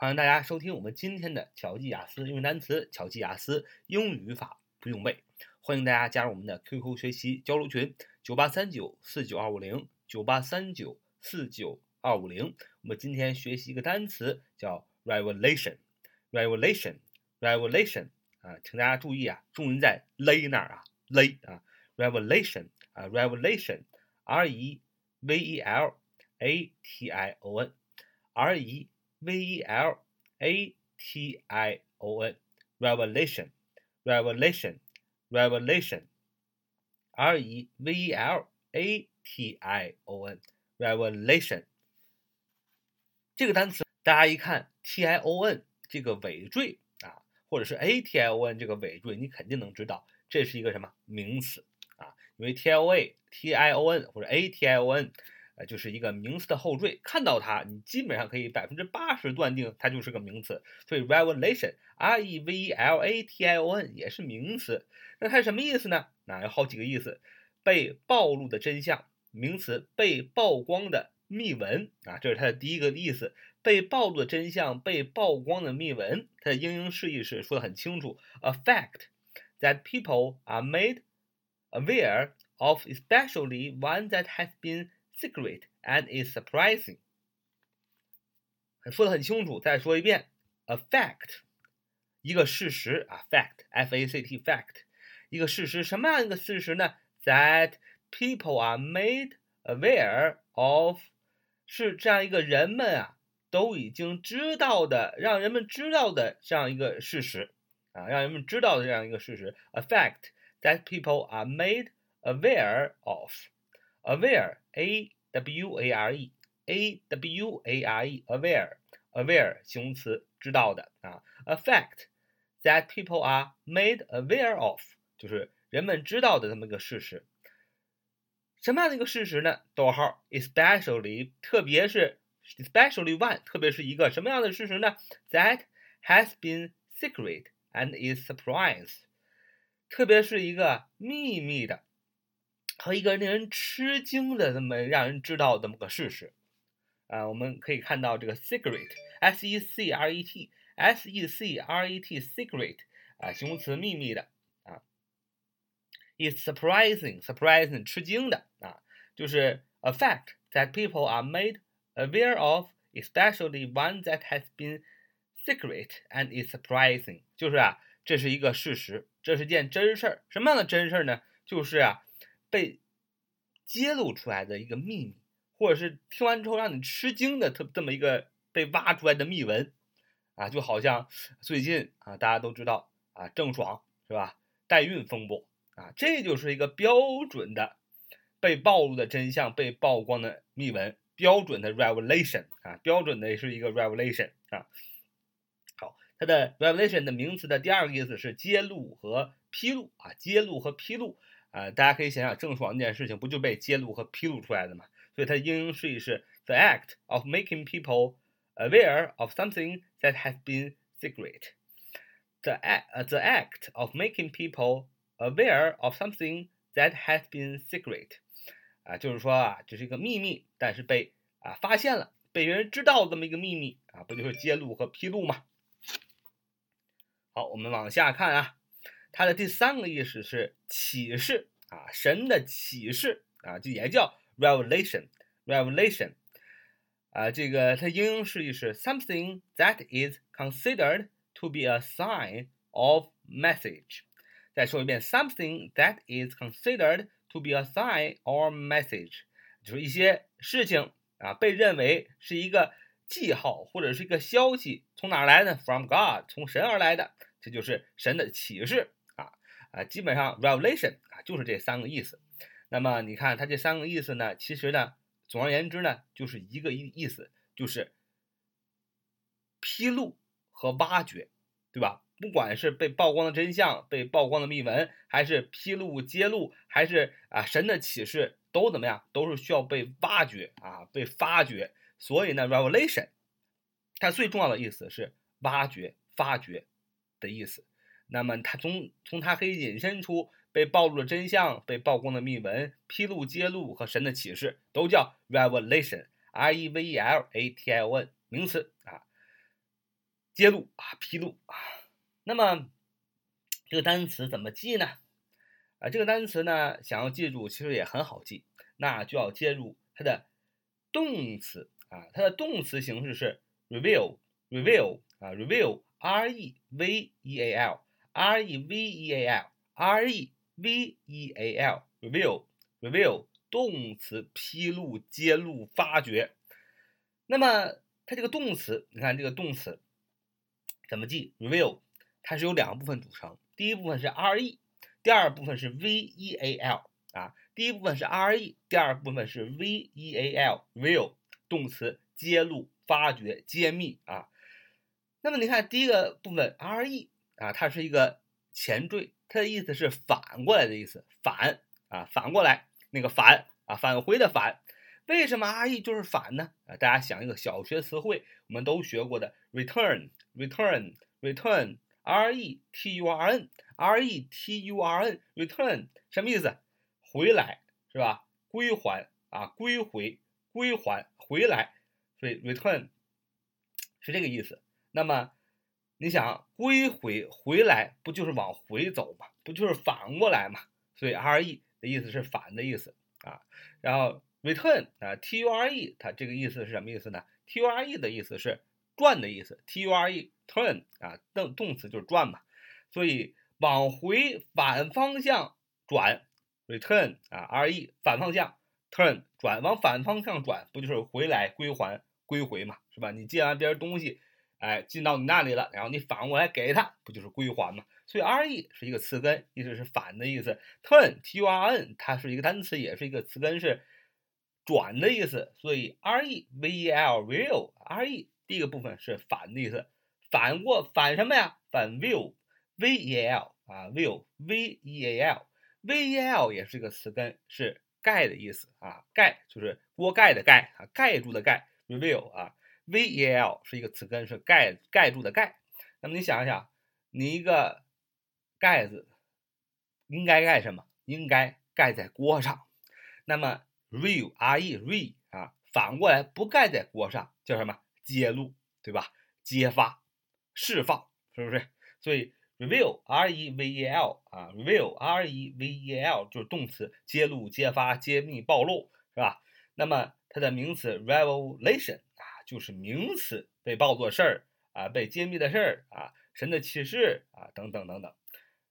欢迎大家收听我们今天的巧记雅思英语单词、巧记雅思英语语法不用背。欢迎大家加入我们的 QQ 学习交流群：九八三九四九二五零九八三九四九二五零。我们今天学习一个单词叫 revelation，revelation，revelation 啊，请大家注意啊，重音在勒那儿啊，勒啊，revelation 啊，revelation，r e v e l a t i o n，r e V E L A T I O N revelation revelation revelation R E V E L A T I O N revelation 这个单词大家一看 T I O N 这个尾缀啊，或者是 A T I O N 这个尾缀，你肯定能知道这是一个什么名词啊？因为 T I O A T I O N 或者 A T I O N。 就是一个名词的后缀，看到它，你基本上可以百分之八十断定它就是个名词。所以 revelation，r e v e l a t i o n 也是名词。那它是什么意思呢？那有好几个意思。被暴露的真相，名词，被曝光的秘闻啊，这是它的第一个意思。被暴露的真相，被曝光的秘闻，它的英英释义是说的很清楚：a fact that people are made aware of, especially one that has been secret and is surprising。说的很清楚，再说一遍，a fact，一个事实啊，fact，f a c t，fact，一个事实，什么样一个事实呢？That people are made aware of，是这样一个人们啊都已经知道的，让人们知道的这样一个事实啊，让人们知道的这样一个事实，a fact that people are made aware of。 aware a w a r e a w a r e aware aware 形容词知道的啊，a fact that people are made aware of 就是人们知道的这么一个事实。什么样的一个事实呢？逗号 especially 特别是 especially one 特别是一个什么样的事实呢？That has been secret and is surprise 特别是一个秘密的。 和一个令人吃惊的这么让人知道这么个事实，啊，我们可以看到这个 secret，s e c r e t，s e c r e t，secret，啊，形容词秘密的啊，is surprising，surprising 吃惊的啊，就是 a fact that people are made aware of，especially one that has been secret and is surprising，就是啊，这是一个事实，这是件真事儿，什么样的真事儿呢？就是啊。 被揭露出来的一个秘密，或者是听完之后让你吃惊的特这么一个被挖出来的秘闻，啊，就好像最近啊，大家都知道啊，郑爽是吧？代孕风波啊，这就是一个标准的被暴露的真相、被曝光的秘闻，标准的 revelation 啊，标准的是一个 revelation 啊。好，它的 revelation 的名词的第二个意思是揭露和披露啊，揭露和披露。啊，大家可以想想，郑爽那件事情不就被揭露和披露出来的吗？所以它英英释义是 the act of making people aware of something that has been secret。the act the act of making people aware of something that has been secret。啊，就是说啊，这是一个秘密，但是被啊发现了，被人知道这么一个秘密啊，不就是揭露和披露吗？好，我们往下看啊。它的第三个意思是启示啊，神的启示啊，就也叫 revelation，revelation 啊，这个它英英释义是 something that is considered to be a sign of message。再说一遍，something that is considered to be a sign or message，就是一些事情啊，被认为是一个记号或者是一个消息，从哪来的？From God，从神而来的，这就是神的启示。啊，基本上 revelation 啊就是这三个意思。那么你看它这三个意思呢，其实呢，总而言之呢，就是一个意意思，就是披露和挖掘，对吧？不管是被曝光的真相、被曝光的秘闻，还是披露揭露，还是啊神的启示，都怎么样？都是需要被挖掘啊，被发掘。所以呢，revelation 它最重要的意思是挖掘、发掘的意思。那么，它从从它可以引申出被暴露的真相、被曝光的秘闻、披露、揭露和神的启示，都叫 revelation，r e v e l a t i o n 名词啊。揭露啊，披露啊。那么这个单词怎么记呢？啊，这个单词呢，想要记住其实也很好记，那就要接入它的动词啊，它的动词形式是 reveal，reveal 啊，reveal，r e v e a l R E V E A L R E V E A L reveal reveal 动词披露、揭露、发掘。那么它这个动词，你看这个动词怎么记？reveal 它是由两个部分组成，第一部分是 r e。第二部分是 veal 啊，第一部分是 re，第二部分是 veal，reveal 动词揭露、发掘、揭秘啊。那么你看第一个部分 re 啊，它是一个前缀，它的意思是反过来的意思，反啊，反过来那个反啊，返回的返。为什么 re 就是反呢？啊，大家想一个小学词汇，我们都学过的 return，return，return，r-e-t-u-r-n。R E T U R N return 什么意思？回来是吧？归还啊，归回、归还、回来，所以 return 是这个意思。那么你想归回、回来，不就是往回走嘛？不就是反过来嘛？所以 R E 的意思是反的意思啊。然后 return 啊，T U R E 它这个意思是什么意思呢？T U R E 的意思是转的意思，T U R E turn 啊，动动词就是转嘛，所以。往回反方向转，return 啊，R E 反方向，turn 转往反方向转，不就是回来归还归回嘛，是吧？你借完别人东西，哎，进到你那里了，然后你反过来给他，不就是归还嘛？所以 R E 是一个词根，意思是反的意思。turn T U R N 它是一个单词，也是一个词根，是转的意思。所以 R E V E L will R E 第一个部分是反的意思，反过反什么呀？反 will V E L 啊，WILL，VEAL，VEL 也是一个词根，是盖的意思啊，盖就是锅盖的盖啊，盖住的盖，reveal 啊 v e l 是一个词根，是盖盖住的盖。那么你想一想，你一个盖子应该盖什么？应该盖在锅上。那么 real r e re 啊，反过来不盖在锅上叫什么？揭露，对吧？揭发、释放，是不是？所以。reveal r e v e l 啊，reveal r e v e l 就是动词，揭露、揭发、揭秘、暴露，是吧？那么它的名词 revelation，就是名词，被报作事儿啊，被揭秘的事儿啊，神的启示啊，等等等等。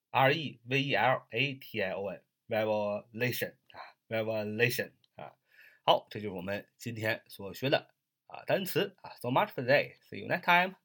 r e v e l a t i o n revelation 啊，revelation 啊。好，这就是我们今天所学的啊单词啊。So much for today. See you next time.